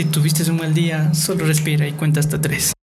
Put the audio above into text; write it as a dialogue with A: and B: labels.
A: Si tuviste un mal día, solo respira y cuenta hasta tres.